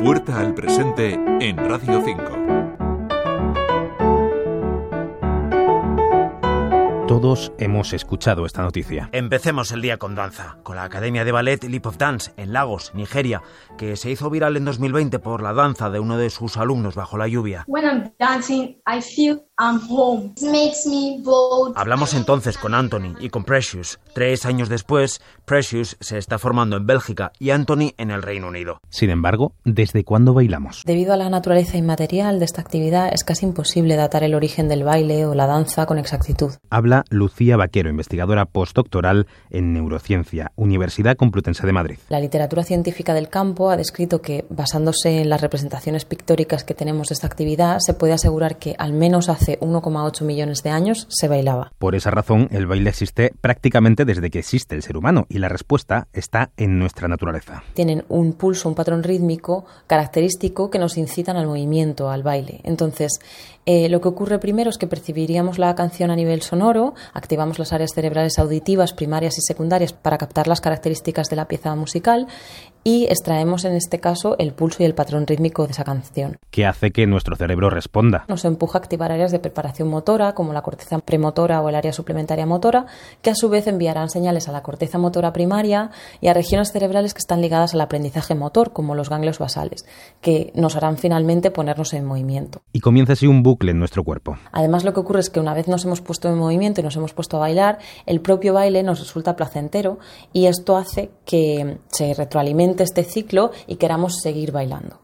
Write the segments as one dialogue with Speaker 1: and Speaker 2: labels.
Speaker 1: Puerta al presente en Radio 5.
Speaker 2: Todos hemos escuchado esta noticia.
Speaker 3: Empecemos el día con danza, con la Academia de Ballet Leap of Dance en Lagos, Nigeria, que se hizo viral en 2020 por la danza de uno de sus alumnos bajo la lluvia.
Speaker 4: When I'm dancing, I feel I'm home.
Speaker 5: It makes me bold.
Speaker 3: Hablamos entonces con Anthony y con Precious. Tres años después, Precious se está formando en Bélgica y Anthony en el Reino Unido.
Speaker 2: Sin embargo, ¿desde cuándo bailamos?
Speaker 6: Debido a la naturaleza inmaterial de esta actividad, es casi imposible datar el origen del baile o la danza con exactitud.
Speaker 2: Habla Lucía Vaquero, investigadora postdoctoral en neurociencia, Universidad Complutense de Madrid.
Speaker 6: La literatura científica del campo ha descrito que, basándose en las representaciones pictóricas que tenemos de esta actividad, se puede asegurar que al menos hace 1,8 millones de años se bailaba.
Speaker 2: Por esa razón, el baile existe prácticamente desde que existe el ser humano y la respuesta está en nuestra naturaleza.
Speaker 6: Tienen un pulso, un patrón rítmico característico que nos incitan al movimiento, al baile. Entonces, eh, lo que ocurre primero es que percibiríamos la canción a nivel sonoro, activamos las áreas cerebrales auditivas primarias y secundarias para captar las características de la pieza musical y extraemos en este caso el pulso y el patrón rítmico de esa canción.
Speaker 2: ¿Qué hace que nuestro cerebro responda?
Speaker 6: Nos empuja a activar áreas de preparación motora, como la corteza premotora o el área suplementaria motora, que a su vez enviarán señales a la corteza motora primaria y a regiones cerebrales que están ligadas al aprendizaje motor, como los ganglios basales, que nos harán finalmente ponernos en movimiento.
Speaker 2: Y comienza así un bucle en nuestro cuerpo.
Speaker 6: Además, lo que ocurre es que una vez nos hemos puesto en movimiento y nos hemos puesto a bailar, el propio baile nos resulta placentero y esto hace que se retroalimente este ciclo y queramos seguir bailando.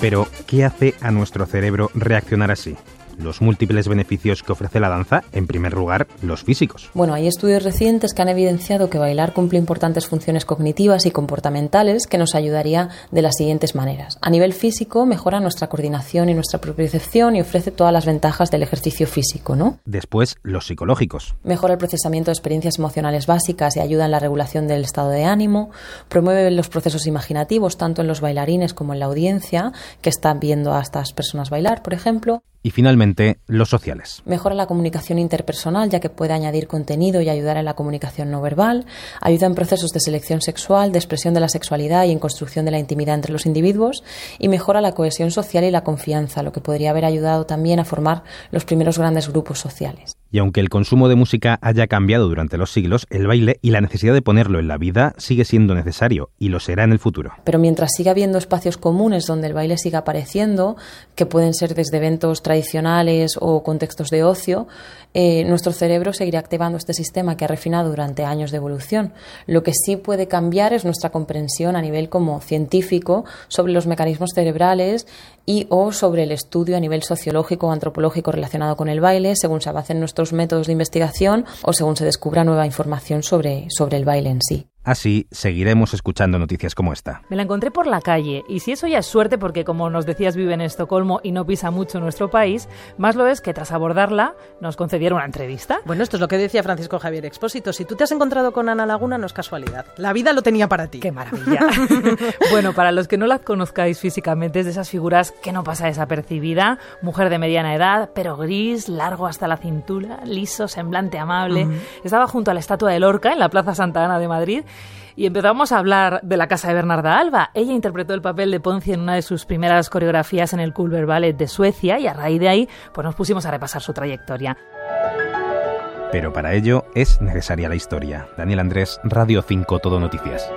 Speaker 2: Pero, ¿qué hace a nuestro cerebro reaccionar así? Los múltiples beneficios que ofrece la danza, en primer lugar, los físicos.
Speaker 6: Bueno, hay estudios recientes que han evidenciado que bailar cumple importantes funciones cognitivas y comportamentales que nos ayudaría de las siguientes maneras. A nivel físico, mejora nuestra coordinación y nuestra propiocepción y ofrece todas las ventajas del ejercicio físico, ¿no?
Speaker 2: Después, los psicológicos.
Speaker 6: Mejora el procesamiento de experiencias emocionales básicas y ayuda en la regulación del estado de ánimo, promueve los procesos imaginativos tanto en los bailarines como en la audiencia que están viendo a estas personas bailar, por ejemplo.
Speaker 2: Y finalmente, los sociales.
Speaker 6: Mejora la comunicación interpersonal, ya que puede añadir contenido y ayudar en la comunicación no verbal. Ayuda en procesos de selección sexual, de expresión de la sexualidad y en construcción de la intimidad entre los individuos. Y mejora la cohesión social y la confianza, lo que podría haber ayudado también a formar los primeros grandes grupos sociales.
Speaker 2: Y aunque el consumo de música haya cambiado durante los siglos, el baile y la necesidad de ponerlo en la vida sigue siendo necesario y lo será en el futuro.
Speaker 6: Pero mientras siga habiendo espacios comunes donde el baile siga apareciendo, que pueden ser desde eventos tradicionales o contextos de ocio, eh, nuestro cerebro seguirá activando este sistema que ha refinado durante años de evolución. Lo que sí puede cambiar es nuestra comprensión a nivel como científico sobre los mecanismos cerebrales y o sobre el estudio a nivel sociológico o antropológico relacionado con el baile, según se avancen nuestros métodos de investigación o según se descubra nueva información sobre, sobre el baile en sí.
Speaker 2: Así seguiremos escuchando noticias como esta.
Speaker 7: Me la encontré por la calle y si eso ya es suerte porque como nos decías vive en Estocolmo y no pisa mucho nuestro país, más lo es que tras abordarla nos concedieron una entrevista.
Speaker 8: Bueno, esto es lo que decía Francisco Javier Expósito. Si tú te has encontrado con Ana Laguna no es casualidad. La vida lo tenía para ti.
Speaker 7: ¡Qué maravilla! bueno, para los que no la conozcáis físicamente es de esas figuras que no pasa desapercibida. Mujer de mediana edad, pero gris, largo hasta la cintura, liso, semblante amable. Estaba junto a la estatua de Lorca en la Plaza Santa Ana de Madrid y empezamos a hablar de la casa de Bernarda Alba. Ella interpretó el papel de Ponzi en una de sus primeras coreografías en el Culver Ballet de Suecia y a raíz de ahí pues nos pusimos a repasar su trayectoria.
Speaker 2: Pero para ello es necesaria la historia. Daniel Andrés, Radio 5 Todo Noticias.